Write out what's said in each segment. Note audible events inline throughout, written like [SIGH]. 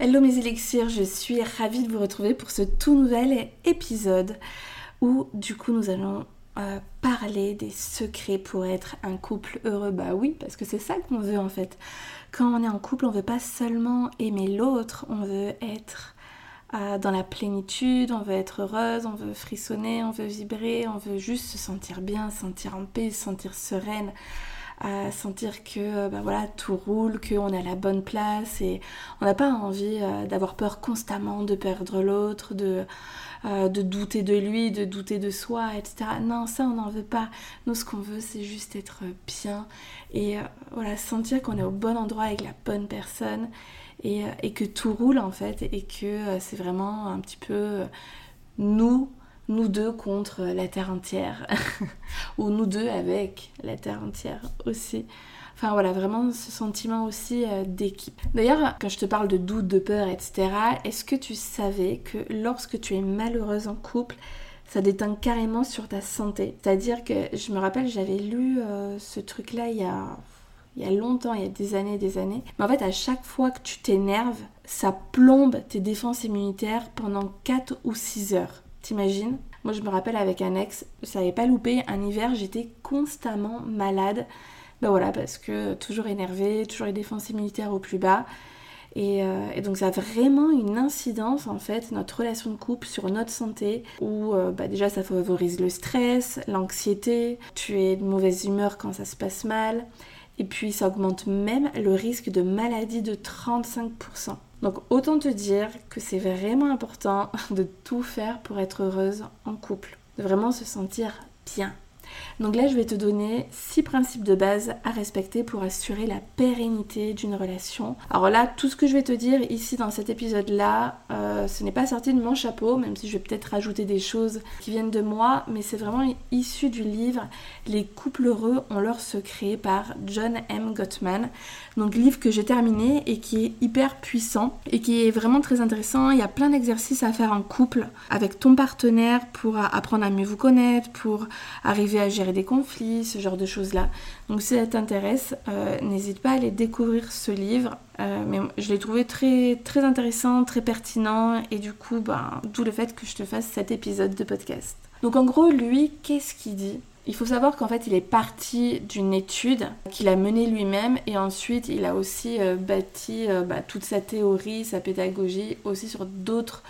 Hello mes élixirs, je suis ravie de vous retrouver pour ce tout nouvel épisode où du coup nous allons euh, parler des secrets pour être un couple heureux. Bah oui, parce que c'est ça qu'on veut en fait. Quand on est en couple, on veut pas seulement aimer l'autre, on veut être euh, dans la plénitude, on veut être heureuse, on veut frissonner, on veut vibrer, on veut juste se sentir bien, se sentir en paix, se sentir sereine à sentir que bah voilà, tout roule, qu'on est à la bonne place et on n'a pas envie euh, d'avoir peur constamment de perdre l'autre, de, euh, de douter de lui, de douter de soi, etc. Non, ça on n'en veut pas. Nous ce qu'on veut c'est juste être bien et voilà, sentir qu'on est au bon endroit avec la bonne personne et, et que tout roule en fait et que c'est vraiment un petit peu nous nous deux contre la Terre entière, [LAUGHS] ou nous deux avec la Terre entière aussi. Enfin voilà, vraiment ce sentiment aussi euh, d'équipe. D'ailleurs, quand je te parle de doute, de peur, etc., est-ce que tu savais que lorsque tu es malheureuse en couple, ça déteint carrément sur ta santé? C'est-à-dire que je me rappelle, j'avais lu euh, ce truc-là il y a il y a longtemps, il y a des années des années. Mais en fait, à chaque fois que tu t'énerves, ça plombe tes défenses immunitaires pendant 4 ou 6 heures. T'imagines Moi, je me rappelle avec un ex, ça n'avait pas loupé. Un hiver, j'étais constamment malade. Ben voilà, parce que toujours énervé, toujours les défenses immunitaires au plus bas. Euh, et, donc ça a vraiment une incidence en fait, notre relation de couple sur notre santé, où euh, bah, déjà ça favorise le stress, l'anxiété, tu es de mauvaise humeur quand ça se passe mal, et puis ça augmente même le risque de maladie de 35%. Donc autant te dire que c'est vraiment important [LAUGHS] de tout faire pour être heureuse en couple, de vraiment se sentir bien. Donc là, je vais te donner six principes de base à respecter pour assurer la pérennité d'une relation. Alors là, tout ce que je vais te dire ici dans cet épisode-là, euh, ce n'est pas sorti de mon chapeau, même si je vais peut-être rajouter des choses qui viennent de moi, mais c'est vraiment issu du livre Les couples heureux ont leur secret par John M. Gottman. Donc livre que j'ai terminé et qui est hyper puissant et qui est vraiment très intéressant. Il y a plein d'exercices à faire en couple avec ton partenaire pour apprendre à mieux vous connaître, pour arriver à gérer des conflits, ce genre de choses-là. Donc si ça t'intéresse, euh, n'hésite pas à aller découvrir ce livre. Euh, mais je l'ai trouvé très, intéressant, très pertinent et du coup, ben, d'où le fait que je te fasse cet épisode de podcast. Donc en gros, lui, qu'est-ce qu'il dit? Il faut savoir qu'en fait, il est parti d'une étude qu'il a menée lui-même et ensuite, il a aussi euh, bâti bah, toute sa théorie, sa pédagogie aussi sur d'autres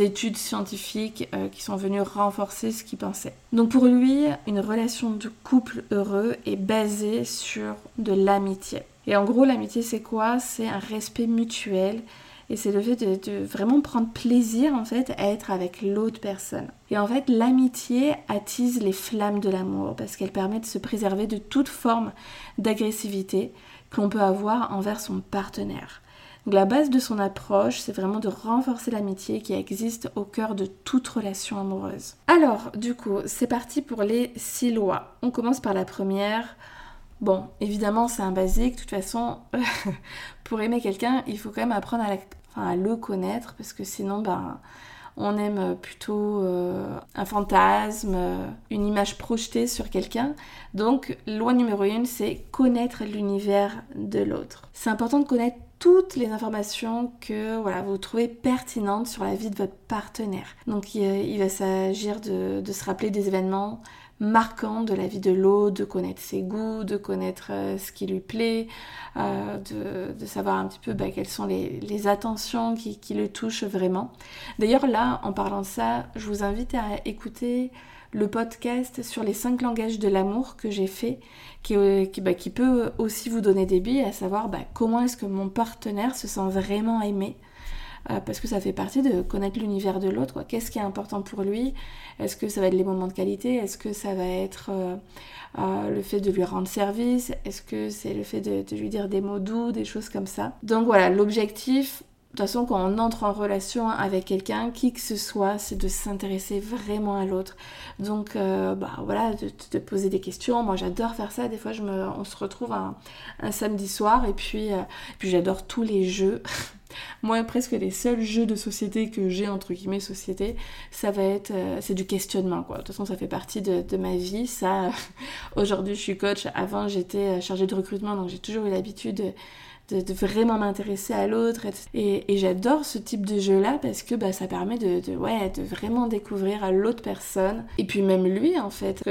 études scientifiques euh, qui sont venues renforcer ce qu'il pensait. Donc pour lui, une relation de couple heureux est basée sur de l'amitié. Et en gros, l'amitié, c'est quoi? C'est un respect mutuel et c'est le fait de, vraiment prendre plaisir en fait à être avec l'autre personne. Et en fait, l'amitié attise les flammes de l'amour parce qu'elle permet de se préserver de toute forme d'agressivité qu'on peut avoir envers son partenaire. Donc la base de son approche, c'est vraiment de renforcer l'amitié qui existe au cœur de toute relation amoureuse. Alors, du coup, c'est parti pour les six lois. On commence par la première. Bon, évidemment, c'est un basique. De toute façon, [LAUGHS] pour aimer quelqu'un, il faut quand même apprendre à, le connaître parce que sinon, ben, on aime plutôt euh, un fantasme, une image projetée sur quelqu'un. Donc, loi numéro une, c'est connaître l'univers de l'autre. C'est important de connaître toutes les informations que voilà, vous trouvez pertinentes sur la vie de votre partenaire. Donc il, va s'agir de, se rappeler des événements marquants de la vie de l'autre, de connaître ses goûts, de connaître euh, ce qui lui plaît, euh, de, savoir un petit peu bah, quelles sont les, attentions qui, qui, le touchent vraiment. D'ailleurs là, en parlant de ça, je vous invite à écouter le podcast sur les cinq langages de l'amour que j'ai fait, qui, euh, bah, qui, peut aussi vous donner des billes, à savoir bah, comment est-ce que mon partenaire se sent vraiment aimé. Euh, parce que ça fait partie de connaître l'univers de l'autre. Qu'est-ce qui est important pour lui? Est-ce que ça va être les moments de qualité? Est-ce que ça va être euh, euh, le fait de lui rendre service? Est-ce que c'est le fait de, lui dire des mots doux, des choses comme ça? Donc voilà, l'objectif, toute façon, quand on entre en relation avec quelqu'un, qui que ce soit, c'est de s'intéresser vraiment à l'autre. Donc, euh, bah voilà, de poser des questions. Moi, j'adore faire ça. Des fois, je me, on se retrouve un, samedi soir et puis, euh, puis j'adore tous les jeux. [LAUGHS] Moi, presque les seuls jeux de société que j'ai, entre guillemets, société, ça va être, euh, c'est du questionnement. De toute façon, ça fait partie de, de ma vie. Ça, [LAUGHS] aujourd'hui, je suis coach. Avant, j'étais chargée de recrutement, donc j'ai toujours eu l'habitude de, vraiment m'intéresser à l'autre. Et, j'adore ce type de jeu-là parce que bah, ça permet de, de vraiment découvrir à l'autre personne. Et puis même lui, en fait.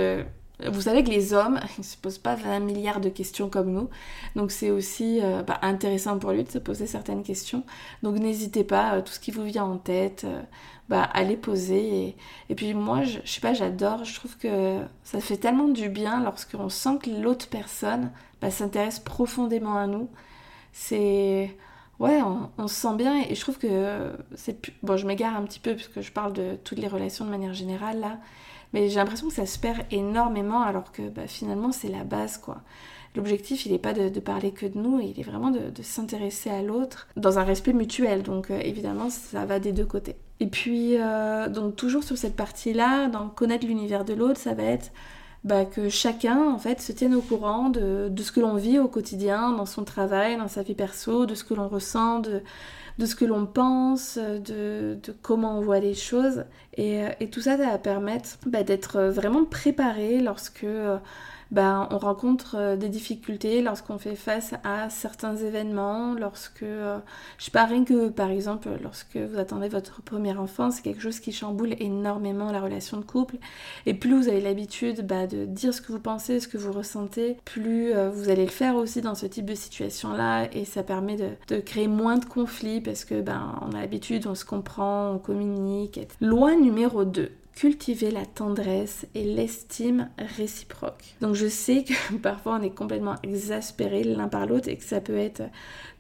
vous savez que les hommes, [LAUGHS] ils se posent pas 20 milliards de questions comme nous. Donc c'est aussi euh, bah, intéressant pour lui de se poser certaines questions. Donc n'hésitez pas, euh, tout ce qui vous vient en tête, euh, bah, à les poser. Et, puis moi, je, je sais pas, j'adore. Je trouve que ça fait tellement du bien lorsqu'on sent que l'autre personne s'intéresse profondément à nous c'est ouais, on, se sent bien et je trouve que c'est bon, je m'égare un petit peu puisque je parle de toutes les relations de manière générale là, mais j'ai l'impression que ça se perd énormément alors que bah, finalement c'est la base quoi. L'objectif, il n'est pas de, parler que de nous, il est vraiment de, s'intéresser à l'autre dans un respect mutuel. Donc euh, évidemment, ça va des deux côtés. Et puis, euh, donc toujours sur cette partie-là, dans connaître l'univers de l'autre, ça va être bah, que chacun en fait se tienne au courant de, ce que l'on vit au quotidien, dans son travail, dans sa vie perso, de ce que l'on ressent, de, ce que l'on pense, de, comment on voit les choses. Et, tout ça, ça va permettre bah, d'être vraiment préparé lorsque euh, ben, on rencontre euh, des difficultés lorsqu'on fait face à certains événements, lorsque, euh, je sais pas, rien que par exemple, lorsque vous attendez votre premier enfant, c'est quelque chose qui chamboule énormément la relation de couple. Et plus vous avez l'habitude bah, de dire ce que vous pensez, ce que vous ressentez, plus euh, vous allez le faire aussi dans ce type de situation-là et ça permet de, créer moins de conflits parce que ben, on a l'habitude, on se comprend, on communique. Loi numéro 2 cultiver la tendresse et l'estime réciproque. Donc je sais que [LAUGHS] parfois on est complètement exaspéré l'un par l'autre et que ça peut être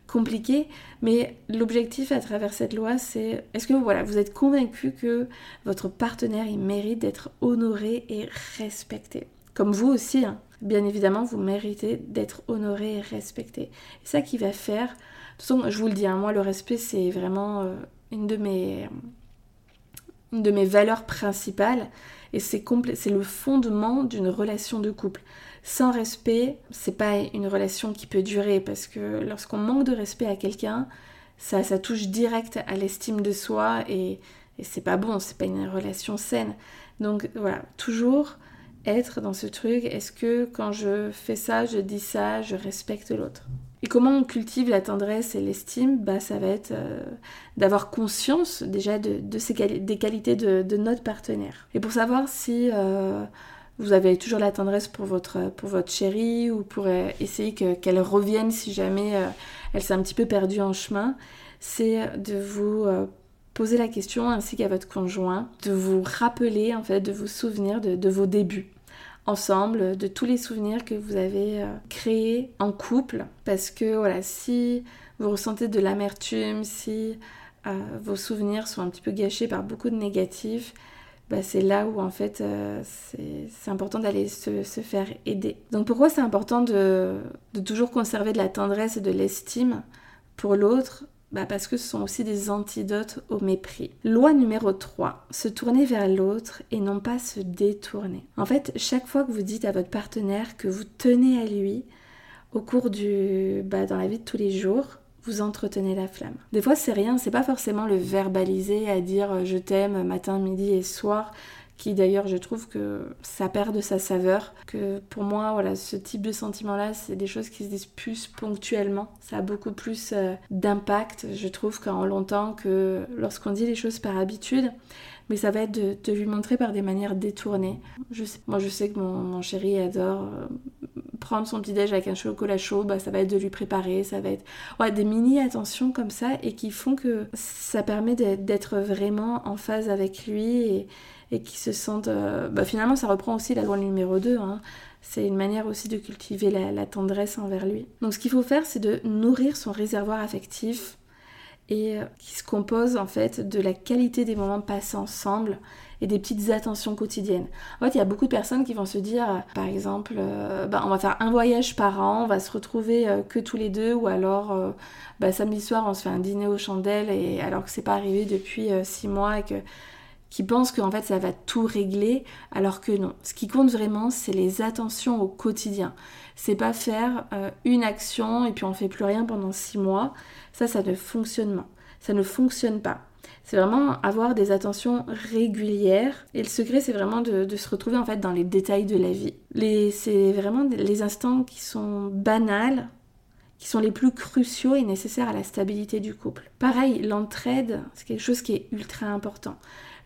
compliqué, mais l'objectif à travers cette loi, c'est est-ce que voilà, vous êtes convaincu que votre partenaire il mérite d'être honoré et respecté? Comme vous aussi, hein. bien évidemment, vous méritez d'être honoré et respecté. Et ça qui va faire, de toute façon, je vous le dis, hein, moi le respect c'est vraiment euh, une de mes de mes valeurs principales et c'est le fondement d'une relation de couple. Sans respect, c'est pas une relation qui peut durer parce que lorsqu'on manque de respect à quelqu'un, ça, ça touche direct à l'estime de soi et, et c'est pas bon, c'est pas une relation saine. Donc voilà, toujours être dans ce truc, est-ce que quand je fais ça, je dis ça, je respecte l'autre? Et comment on cultive la tendresse et l'estime? Bah, Ça va être euh, d'avoir conscience déjà de, ces des qualités de, notre partenaire. Et pour savoir si euh, vous avez toujours la tendresse pour votre, pour votre chérie ou pour euh, essayer qu'elle revienne si jamais elle s'est un petit peu perdue en chemin, c'est de vous poser la question ainsi qu'à votre conjoint, de vous rappeler en fait, de vous souvenir de vos débuts ensemble, de tous les souvenirs que vous avez euh, créés en couple. Parce que voilà, si vous ressentez de l'amertume, si euh, vos souvenirs sont un petit peu gâchés par beaucoup de négatifs, bah, c'est là où en fait euh, c'est important d'aller se, faire aider. Donc pourquoi c'est important de, de, toujours conserver de la tendresse et de l'estime pour l'autre bah parce que ce sont aussi des antidotes au mépris. Loi numéro 3, se tourner vers l'autre et non pas se détourner. En fait, chaque fois que vous dites à votre partenaire que vous tenez à lui, au cours du... Bah, dans la vie de tous les jours, vous entretenez la flamme. Des fois, c'est rien, c'est pas forcément le verbaliser à dire euh, je t'aime matin, midi et soir qui d'ailleurs je trouve que ça perd de sa saveur, que pour moi voilà ce type de sentiment là c'est des choses qui se disent plus ponctuellement, ça a beaucoup plus euh, d'impact je trouve qu'en longtemps que lorsqu'on dit les choses par habitude, mais ça va être de, lui montrer par des manières détournées. Je sais, moi je sais que mon, chéri adore euh, prendre son petit déj avec un chocolat chaud, bah, ça va être de lui préparer, ça va être ouais, des mini attentions comme ça et qui font que ça permet d'être vraiment en phase avec lui et, et qui se sentent... Euh, bah, finalement, ça reprend aussi la loi numéro 2. Hein. C'est une manière aussi de cultiver la, tendresse envers lui. Donc ce qu'il faut faire, c'est de nourrir son réservoir affectif et euh, qui se compose en fait de la qualité des moments passés ensemble et des petites attentions quotidiennes. En fait, il y a beaucoup de personnes qui vont se dire, euh, par exemple, bah, on va faire un voyage par an, on va se retrouver que tous les deux, ou alors bah, samedi soir on se fait un dîner aux chandelles, et alors que c'est pas arrivé depuis six mois et que qui pensent qu'en fait ça va tout régler, alors que non. Ce qui compte vraiment, c'est les attentions au quotidien. C'est pas faire euh, une action et puis on fait plus rien pendant six mois. Ça, ça ne fonctionne pas. Ça ne fonctionne pas. C'est vraiment avoir des attentions régulières. Et le secret, c'est vraiment de, se retrouver en fait dans les détails de la vie. c'est vraiment les instants qui sont banals, qui sont les plus cruciaux et nécessaires à la stabilité du couple. Pareil, l'entraide, c'est quelque chose qui est ultra important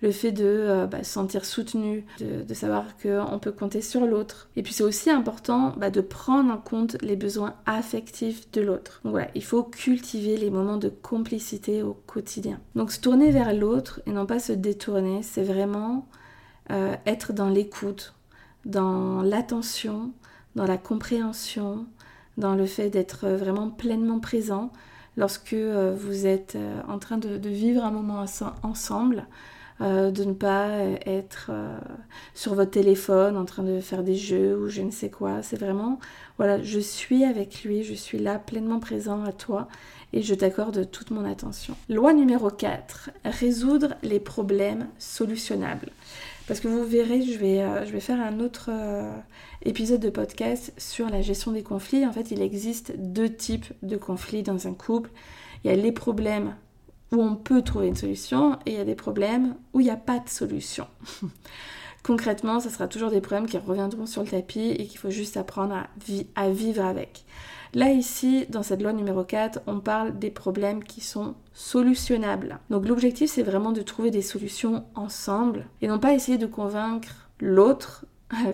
le fait de euh, bah, se sentir soutenu, de, savoir qu'on peut compter sur l'autre. Et puis c'est aussi important bah, de prendre en compte les besoins affectifs de l'autre. Donc voilà, il faut cultiver les moments de complicité au quotidien. Donc se tourner vers l'autre et non pas se détourner, c'est vraiment euh, être dans l'écoute, dans l'attention, dans la compréhension, dans le fait d'être vraiment pleinement présent lorsque euh, vous êtes en train de, vivre un moment ensemble, euh, de ne pas euh, être euh, sur votre téléphone en train de faire des jeux ou je ne sais quoi. C'est vraiment, voilà, je suis avec lui, je suis là pleinement présent à toi et je t'accorde toute mon attention. Loi numéro 4, résoudre les problèmes solutionnables. Parce que vous verrez, je vais, je vais faire un autre épisode de podcast sur la gestion des conflits. En fait, il existe deux types de conflits dans un couple. Il y a les problèmes où on peut trouver une solution et il y a des problèmes où il n'y a pas de solution. [LAUGHS] Concrètement, ce sera toujours des problèmes qui reviendront sur le tapis et qu'il faut juste apprendre à, vivre avec. Là, ici, dans cette loi numéro 4, on parle des problèmes qui sont solutionnables. Donc l'objectif, c'est vraiment de trouver des solutions ensemble et non pas essayer de convaincre l'autre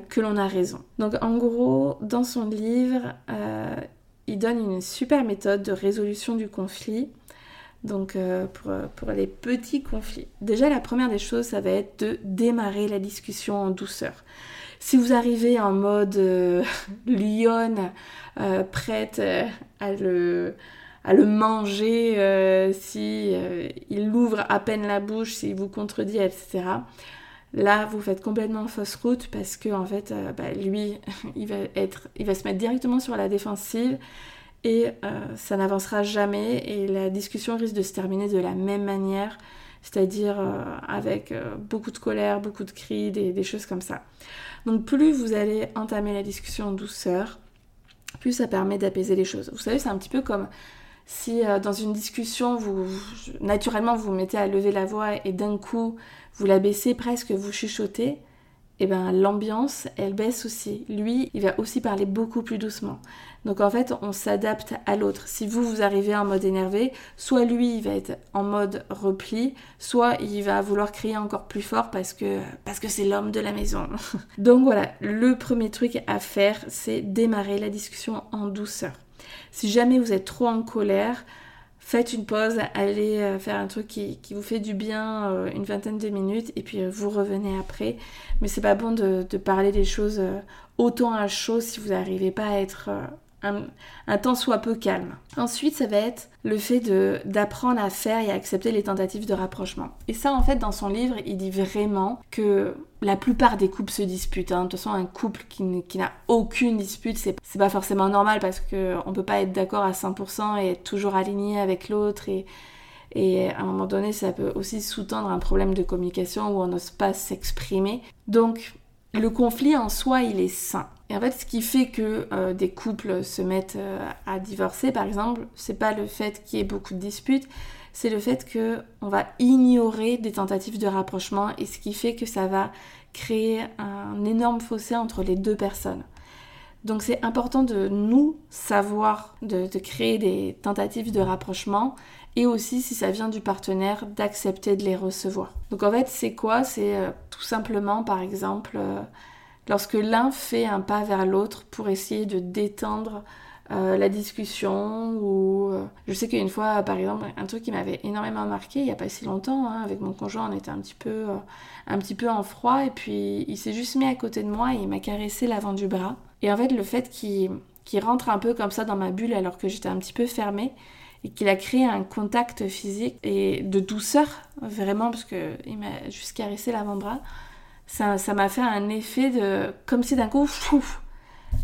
que l'on a raison. Donc en gros, dans son livre, euh, il donne une super méthode de résolution du conflit donc euh, pour, les petits conflits. Déjà la première des choses, ça va être de démarrer la discussion en douceur. Si vous arrivez en mode euh, [LAUGHS] lionne, euh, prête à le, à le manger si il ouvre à peine la bouche, s'il vous contredit, etc. Là, vous faites complètement fausse route parce que en fait, bah, lui, [LAUGHS] il va être, il va se mettre directement sur la défensive et euh, ça n'avancera jamais et la discussion risque de se terminer de la même manière, c'est-à-dire euh, avec euh, beaucoup de colère, beaucoup de cris, des, choses comme ça. Donc plus vous allez entamer la discussion en douceur, plus ça permet d'apaiser les choses. Vous savez, c'est un petit peu comme si dans une discussion, vous, naturellement vous vous mettez à lever la voix et d'un coup vous la baissez presque, vous chuchotez, eh ben l'ambiance elle baisse aussi. Lui, il va aussi parler beaucoup plus doucement. Donc en fait, on s'adapte à l'autre. Si vous, vous arrivez en mode énervé, soit lui, il va être en mode repli, soit il va vouloir crier encore plus fort parce que parce que c'est l'homme de la maison. [LAUGHS] Donc voilà, le premier truc à faire, c'est démarrer la discussion en douceur. Si jamais vous êtes trop en colère, faites une pause, allez euh, faire un truc qui, vous fait du bien euh, une vingtaine de minutes et puis euh, vous revenez après. Mais c'est pas bon de, de, parler des choses autant à chaud si vous n'arrivez pas à être un, temps soit peu calme. Ensuite, ça va être le fait d'apprendre à faire et à accepter les tentatives de rapprochement. Et ça, en fait, dans son livre, il dit vraiment que la plupart des couples se disputent. Hein. De toute façon, un couple qui, n'a aucune dispute, c'est pas forcément normal parce qu'on peut pas être d'accord à 100% et être toujours aligné avec l'autre. Et, et à un moment donné, ça peut aussi sous-tendre un problème de communication où on n'ose pas s'exprimer. Donc, le conflit en soi, il est sain. Et en fait, ce qui fait que euh, des couples se mettent euh, à divorcer, par exemple, c'est pas le fait qu'il y ait beaucoup de disputes, c'est le fait que on va ignorer des tentatives de rapprochement et ce qui fait que ça va créer un énorme fossé entre les deux personnes. Donc c'est important de nous savoir de, créer des tentatives de rapprochement et aussi si ça vient du partenaire d'accepter de les recevoir. Donc en fait c'est quoi? C'est euh, tout simplement par exemple lorsque l'un fait un pas vers l'autre pour essayer de détendre euh, la discussion ou euh, je sais qu'une fois par exemple un truc qui m'avait énormément marqué il n'y a pas si longtemps hein, avec mon conjoint on était un petit peu euh, un petit peu en froid et puis il s'est juste mis à côté de moi et il m'a caressé l'avant du bras et en fait le fait qu'il rentre un peu comme ça dans ma bulle alors que j'étais un petit peu fermée et qu'il a créé un contact physique et de douceur, vraiment, parce qu'il m'a juste caressé l'avant-bras. Ça, m'a fait un effet de. comme si d'un coup, fou,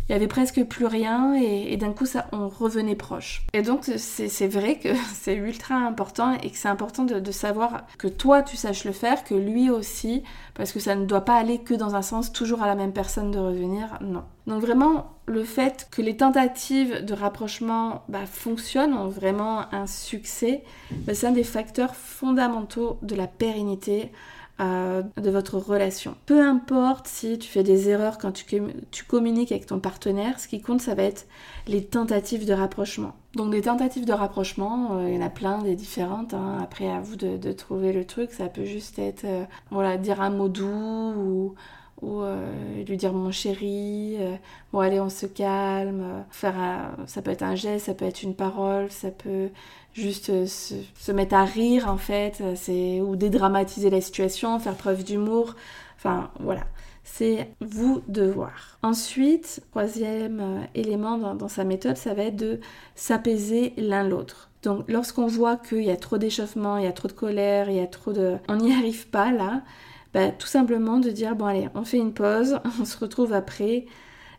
il y avait presque plus rien et, d'un coup ça on revenait proche. Et donc c'est vrai que [LAUGHS] c'est ultra important et que c'est important de, savoir que toi tu saches le faire, que lui aussi, parce que ça ne doit pas aller que dans un sens toujours à la même personne de revenir, non. Donc vraiment le fait que les tentatives de rapprochement bah, fonctionnent, ont vraiment un succès, bah, c'est un des facteurs fondamentaux de la pérennité euh, de votre relation. Peu importe si tu fais des erreurs quand tu, tu, communiques avec ton partenaire, ce qui compte, ça va être les tentatives de rapprochement. Donc des tentatives de rapprochement, euh, il y en a plein, des différentes. Hein. Après, à vous de, trouver le truc. Ça peut juste être, euh, voilà, dire un mot doux ou ou lui dire mon chéri, bon allez on se calme, faire ça peut être un geste, ça peut être une parole, ça peut juste euh, se, mettre à rire en fait, euh, c'est ou dédramatiser la situation, faire preuve d'humour. Enfin voilà, c'est vous de voir. Ensuite, troisième euh, élément dans, sa méthode, ça va être de s'apaiser l'un l'autre. Donc lorsqu'on voit qu'il y a trop d'échauffement, il y a trop de colère, il y a trop de... On n'y [LAUGHS] arrive pas là, bah, tout simplement de dire bon allez, on fait une pause, [LAUGHS] on se retrouve après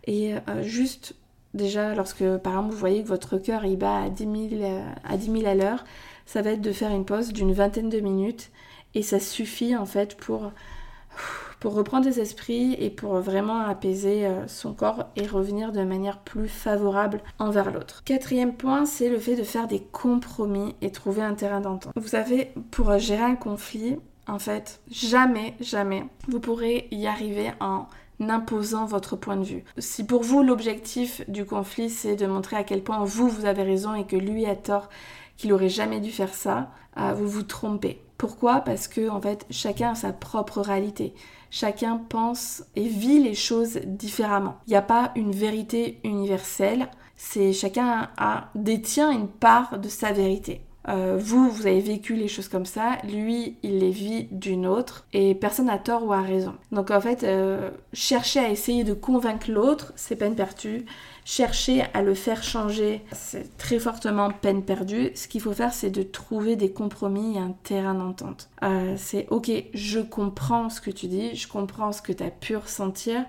et juste Déjà, lorsque par exemple vous voyez que votre cœur il bat à 10 000 à, 10 à l'heure, ça va être de faire une pause d'une vingtaine de minutes et ça suffit en fait pour, pour reprendre les esprits et pour vraiment apaiser euh, son corps et revenir de manière plus favorable envers l'autre. Quatrième point, c'est le fait de faire des compromis et trouver un terrain d'entente. Vous savez, pour gérer un conflit, en fait, jamais, jamais, vous pourrez y arriver en imposant votre point de vue. Si pour vous l'objectif du conflit c'est de montrer à quel point vous vous avez raison et que lui a tort, qu'il aurait jamais dû faire ça, euh, vous vous trompez. Pourquoi? Parce que en fait chacun a sa propre réalité. Chacun pense et vit les choses différemment. Il n'y a pas une vérité universelle. C'est chacun détient une part de sa vérité. Euh, vous, vous avez vécu les choses comme ça, lui, il les vit d'une autre, et personne n'a tort ou a raison. Donc en fait, euh, chercher à essayer de convaincre l'autre, c'est peine perdue. Chercher à le faire changer, c'est très fortement peine perdue. Ce qu'il faut faire, c'est de trouver des compromis et un terrain d'entente. Euh, c'est ok, je comprends ce que tu dis, je comprends ce que tu as pu ressentir.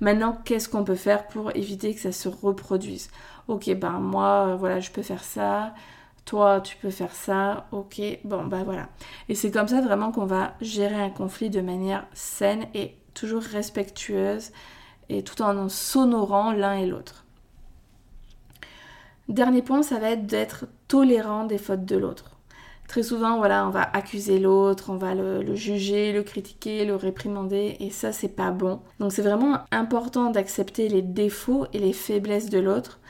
Maintenant, qu'est-ce qu'on peut faire pour éviter que ça se reproduise? Ok, ben moi, voilà, je peux faire ça toi tu peux faire ça, ok, bon bah voilà. Et c'est comme ça vraiment qu'on va gérer un conflit de manière saine et toujours respectueuse et tout en s'honorant l'un et l'autre. Dernier point, ça va être d'être tolérant des fautes de l'autre. Très souvent, voilà, on va accuser l'autre, on va le, le, juger, le critiquer, le réprimander, et ça, c'est pas bon. Donc, c'est vraiment important d'accepter les défauts et les faiblesses de l'autre,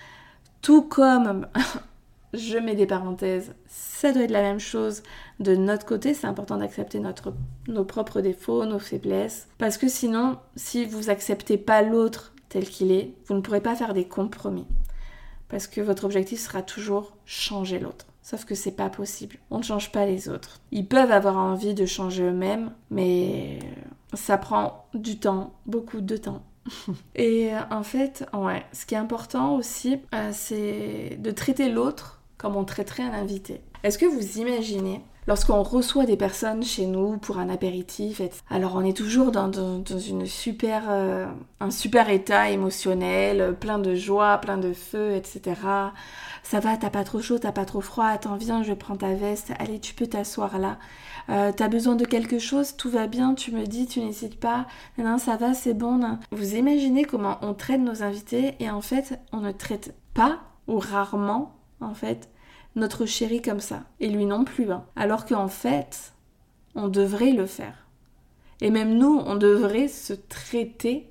tout comme [LAUGHS] je mets des parenthèses, ça doit être la même chose de notre côté. C'est important d'accepter nos propres défauts, nos faiblesses. Parce que sinon, si vous acceptez pas l'autre tel qu'il est, vous ne pourrez pas faire des compromis. Parce que votre objectif sera toujours changer l'autre. Sauf que c'est pas possible. On ne change pas les autres. Ils peuvent avoir envie de changer eux-mêmes, mais ça prend du temps, beaucoup de temps. [LAUGHS] Et euh, en fait, ouais, ce qui est important aussi, euh, c'est de traiter l'autre comme on traiterait un invité. Est-ce que vous imaginez lorsqu'on reçoit des personnes chez nous pour un apéritif, alors on est toujours dans, une super, euh, un super état émotionnel, plein de joie, plein de feu, etc. Ça va, t'as pas trop chaud, t'as pas trop froid, attends, viens, je prends ta veste, allez, tu peux t'asseoir là. Euh, t'as besoin de quelque chose, tout va bien, tu me dis, tu n'hésites pas, non, ça va, c'est bon. Vous imaginez comment on traite nos invités et en fait, on ne traite pas ou rarement, en fait, notre chéri comme ça. Et lui non plus. Hein. Alors qu'en fait, on devrait le faire. Et même nous, on devrait se traiter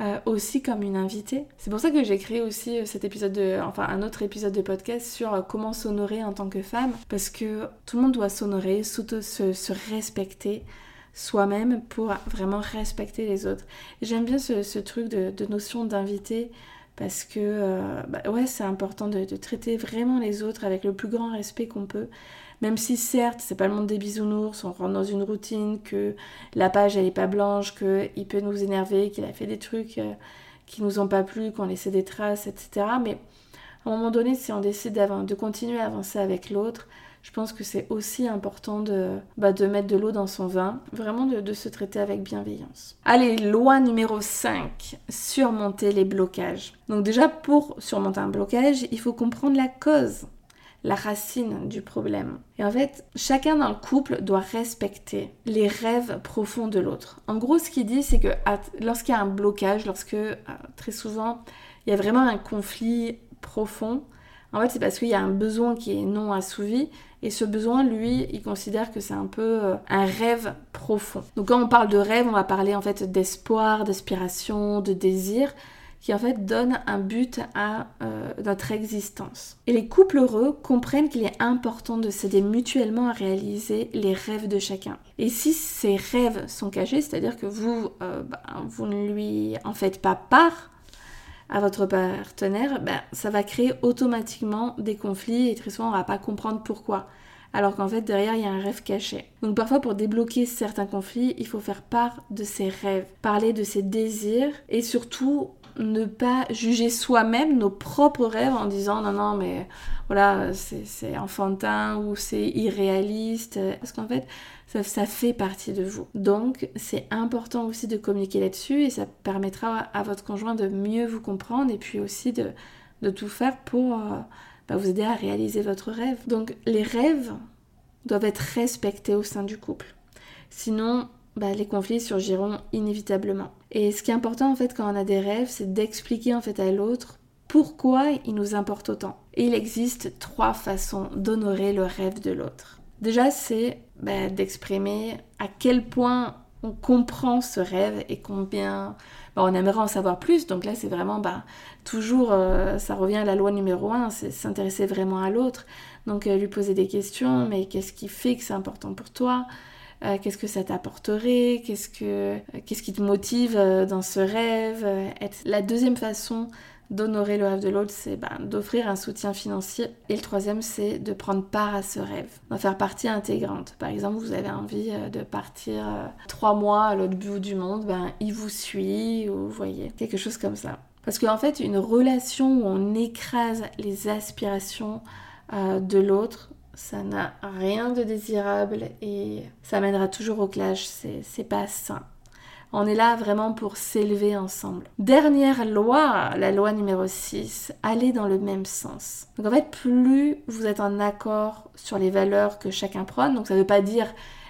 euh, aussi comme une invitée. C'est pour ça que j'ai créé aussi euh, cet épisode de, enfin un autre épisode de podcast sur euh, comment s'honorer en tant que femme, parce que tout le monde doit s'honorer, se, se, respecter soi-même pour vraiment respecter les autres. J'aime bien ce, truc de, de notion d'invité parce que euh, bah c'est important de, traiter vraiment les autres avec le plus grand respect qu'on peut. Même si certes, c'est pas le monde des bisounours, on rentre dans une routine, que la page elle est pas blanche, qu'il peut nous énerver, qu'il a fait des trucs euh, qui nous ont pas plu, qu'on laissait des traces, etc. Mais À un moment donné, si on décide de continuer à avancer avec l'autre, je pense que c'est aussi important de, bah, de mettre de l'eau dans son vin, vraiment de, de, se traiter avec bienveillance. Allez, loi numéro 5, surmonter les blocages. Donc déjà, pour surmonter un blocage, il faut comprendre la cause la racine du problème. Et en fait, chacun dans le couple doit respecter les rêves profonds de l'autre. En gros, ce qu'il dit, c'est que lorsqu'il y a un blocage, lorsque euh, très souvent il y a vraiment un conflit profond, en fait, c'est parce qu'il y a un besoin qui est non assouvi. Et ce besoin, lui, il considère que c'est un peu euh, un rêve profond. Donc quand on parle de rêve, on va parler en fait d'espoir, d'aspiration, de désir qui en fait donne un but à euh, notre existence. Et les couples heureux comprennent qu'il est important de s'aider mutuellement à réaliser les rêves de chacun. Et si ces rêves sont cachés, c'est-à-dire que vous, euh, bah, vous ne lui en faites pas part, à votre partenaire, ben, ça va créer automatiquement des conflits et très souvent on va pas comprendre pourquoi. Alors qu'en fait derrière il y a un rêve caché. Donc parfois pour débloquer certains conflits, il faut faire part de ses rêves, parler de ses désirs et surtout ne pas juger soi-même nos propres rêves en disant non non mais voilà c'est enfantin ou c'est irréaliste. Parce qu'en fait ça, fait partie de vous. Donc c'est important aussi de communiquer là-dessus et ça permettra à votre conjoint de mieux vous comprendre et puis aussi de, de tout faire pour euh, bah, vous aider à réaliser votre rêve. Donc les rêves doivent être respectés au sein du couple. Sinon bah, les conflits surgiront inévitablement. Et ce qui est important en fait quand on a des rêves, c'est d'expliquer en fait à l'autre pourquoi il nous importe autant. Et il existe trois façons d'honorer le rêve de l'autre. Déjà, c'est bah, d'exprimer à quel point on comprend ce rêve et combien bah, on aimerait en savoir plus. Donc là, c'est vraiment bah, toujours, euh, ça revient à la loi numéro un, c'est s'intéresser vraiment à l'autre. Donc euh, lui poser des questions, mais qu'est-ce qui fait que c'est important pour toi? Euh, qu'est-ce que ça t'apporterait, qu'est-ce, que, euh, qu'est-ce qui te motive euh, dans ce rêve? La deuxième façon d'honorer le rêve de l'autre, c'est ben, d'offrir un soutien financier. Et le troisième, c'est de prendre part à ce rêve, d'en faire partie intégrante. Par exemple, vous avez envie de partir trois mois à l'autre bout du monde, ben, il vous suit, ou vous voyez, quelque chose comme ça. Parce qu'en fait, une relation où on écrase les aspirations de l'autre, ça n'a rien de désirable et ça mènera toujours au clash, c'est pas sain. On est là vraiment pour s'élever ensemble. Dernière loi, la loi numéro 6, aller dans le même sens. Donc en fait, plus vous êtes en accord sur les valeurs que chacun prône, donc ça ne veut pas dire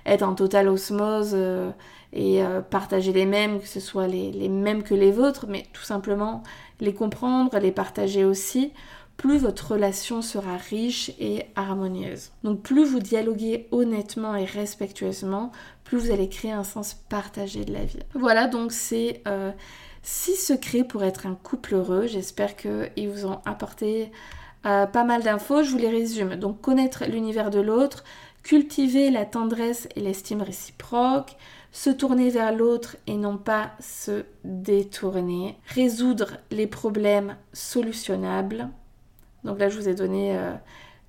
être en totale osmose euh, et euh, partager les mêmes, que ce soit les, les mêmes que les vôtres, mais tout simplement les comprendre, les partager aussi plus votre relation sera riche et harmonieuse. Donc plus vous dialoguez honnêtement et respectueusement, plus vous allez créer un sens partagé de la vie. Voilà, donc c'est euh, six secrets pour être un couple heureux. J'espère qu'ils vous ont apporté euh, pas mal d'infos. Je vous les résume. Donc connaître l'univers de l'autre, cultiver la tendresse et l'estime réciproque, se tourner vers l'autre et non pas se détourner, résoudre les problèmes solutionnables, donc là, je vous ai donné euh,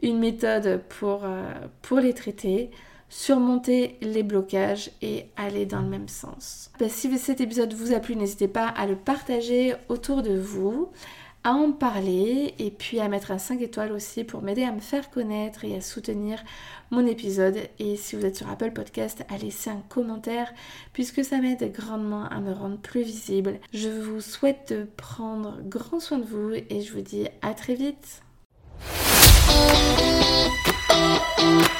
une méthode pour, euh, pour les traiter, surmonter les blocages et aller dans le même sens. Bah, si cet épisode vous a plu, n'hésitez pas à le partager autour de vous, à en parler et puis à mettre un 5 étoiles aussi pour m'aider à me faire connaître et à soutenir mon épisode. Et si vous êtes sur Apple Podcast, à laisser un commentaire puisque ça m'aide grandement à me rendre plus visible. Je vous souhaite de prendre grand soin de vous et je vous dis à très vite.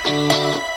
Thank you.